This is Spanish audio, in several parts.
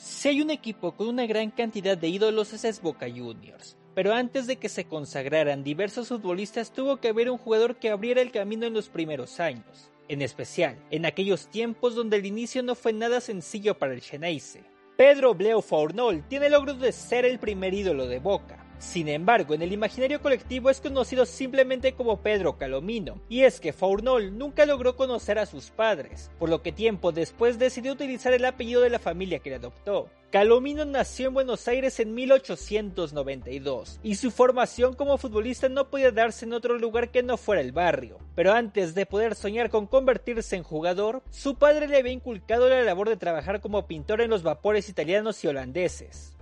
Si hay un equipo con una gran cantidad de ídolos es Boca Juniors, pero antes de que se consagraran diversos futbolistas tuvo que haber un jugador que abriera el camino en los primeros años, en especial en aquellos tiempos donde el inicio no fue nada sencillo para el Xeneize. Pedro Bleo Fournol tiene el logro de ser el primer ídolo de Boca, sin embargo, en el imaginario colectivo es conocido simplemente como Pedro Calomino, y es que Fournol nunca logró conocer a sus padres, por lo que tiempo después decidió utilizar el apellido de la familia que le adoptó. Calomino nació en Buenos Aires en 1892 y su formación como futbolista no podía darse en otro lugar que no fuera el barrio. Pero antes de poder soñar con convertirse en jugador, su padre le había inculcado la labor de trabajar como pintor en los vapores italianos y holandeses.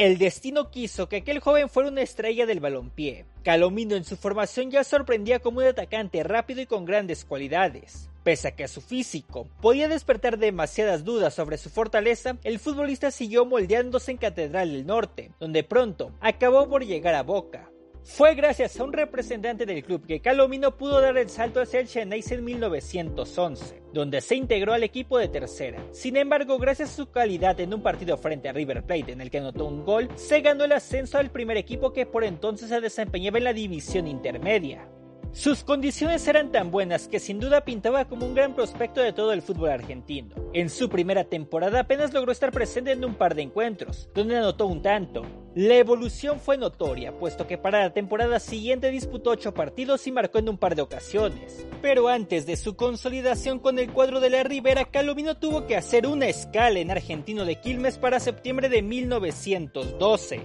El destino quiso que aquel joven fuera una estrella del balompié. Calomino en su formación ya sorprendía como un atacante rápido y con grandes cualidades. Pese a que su físico podía despertar demasiadas dudas sobre su fortaleza, el futbolista siguió moldeándose en Catedral del Norte, donde pronto acabó por llegar a Boca. Fue gracias a un representante del club que Calomino pudo dar el salto hacia el Chennai en 1911, donde se integró al equipo de tercera. Sin embargo, gracias a su calidad en un partido frente a River Plate en el que anotó un gol, se ganó el ascenso al primer equipo que por entonces se desempeñaba en la división intermedia. Sus condiciones eran tan buenas que sin duda pintaba como un gran prospecto de todo el fútbol argentino. En su primera temporada apenas logró estar presente en un par de encuentros, donde anotó un tanto. La evolución fue notoria, puesto que para la temporada siguiente disputó 8 partidos y marcó en un par de ocasiones. Pero antes de su consolidación con el cuadro de la Ribera, Calomino tuvo que hacer una escala en Argentino de Quilmes para septiembre de 1912.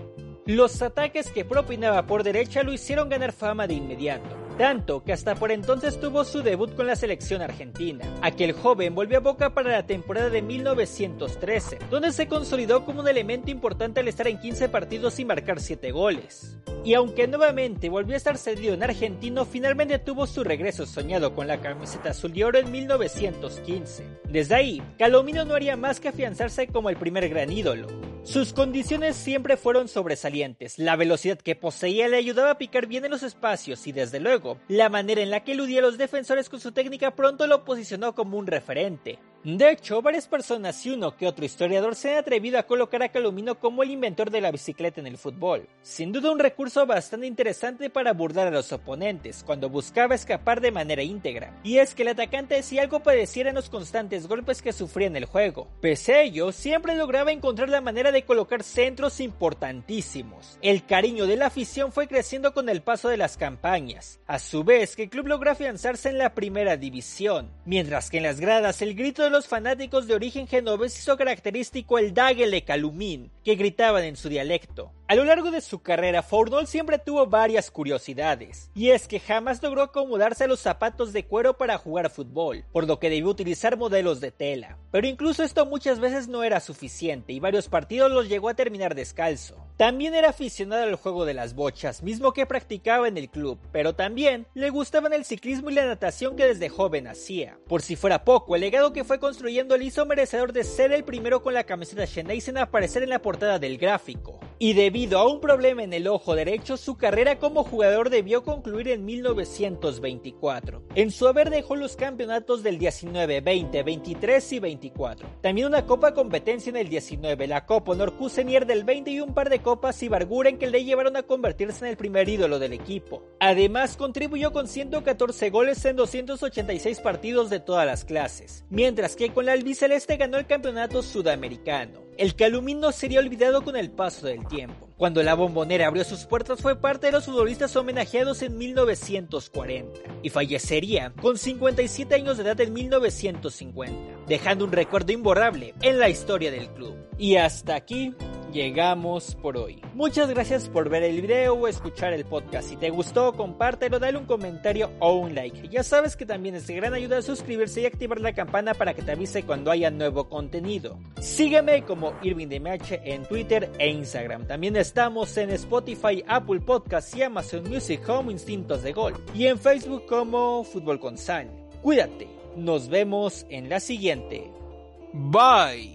Los ataques que propinaba por derecha lo hicieron ganar fama de inmediato tanto que hasta por entonces tuvo su debut con la selección argentina. Aquel joven volvió a Boca para la temporada de 1913, donde se consolidó como un elemento importante al estar en 15 partidos y marcar 7 goles. Y aunque nuevamente volvió a estar cedido en argentino, finalmente tuvo su regreso soñado con la camiseta azul y oro en 1915. Desde ahí, Calomino no haría más que afianzarse como el primer gran ídolo. Sus condiciones siempre fueron sobresalientes, la velocidad que poseía le ayudaba a picar bien en los espacios y desde luego, la manera en la que eludía a los defensores con su técnica pronto lo posicionó como un referente. De hecho, varias personas y uno que otro historiador se han atrevido a colocar a Calomino como el inventor de la bicicleta en el fútbol. Sin duda un recurso bastante interesante para burlar a los oponentes cuando buscaba escapar de manera íntegra. Y es que el atacante si algo padeciera en los constantes golpes que sufría en el juego. Pese a ello, siempre lograba encontrar la manera de colocar centros importantísimos. El cariño de la afición fue creciendo con el paso de las campañas. A su vez, que el club logró afianzarse en la primera división, mientras que en las gradas el grito de los fanáticos de origen genovés hizo característico el Dagele Calumín, que gritaban en su dialecto. A lo largo de su carrera, Fournol siempre tuvo varias curiosidades, y es que jamás logró acomodarse a los zapatos de cuero para jugar fútbol, por lo que debió utilizar modelos de tela. Pero incluso esto muchas veces no era suficiente, y varios partidos los llegó a terminar descalzo. También era aficionado al juego de las bochas, mismo que practicaba en el club, pero también le gustaban el ciclismo y la natación que desde joven hacía. Por si fuera poco, el legado que fue construyendo le hizo merecedor de ser el primero con la camiseta Shenzhen en aparecer en la portada del gráfico. Y debido a un problema en el ojo derecho, su carrera como jugador debió concluir en 1924. En su haber dejó los campeonatos del 19, 20, 23 y 24. También una copa competencia en el 19, la Copa Honor del 20 y un par de copas y Barguren que le llevaron a convertirse en el primer ídolo del equipo. Además, contribuyó con 114 goles en 286 partidos de todas las clases, mientras que con la albiceleste ganó el campeonato sudamericano. El Calumín sería olvidado con el paso del tiempo. Cuando la bombonera abrió sus puertas fue parte de los futbolistas homenajeados en 1940 y fallecería con 57 años de edad en 1950, dejando un recuerdo imborrable en la historia del club. Y hasta aquí llegamos por hoy. Muchas gracias por ver el video o escuchar el podcast. Si te gustó, compártelo, dale un comentario o un like. Ya sabes que también es de gran ayuda suscribirse y activar la campana para que te avise cuando haya nuevo contenido. Sígueme como Irving DMH en Twitter e Instagram. También estamos en Spotify, Apple Podcasts y Amazon Music Home Instintos de Gol. Y en Facebook como Fútbol con San. Cuídate. Nos vemos en la siguiente. Bye.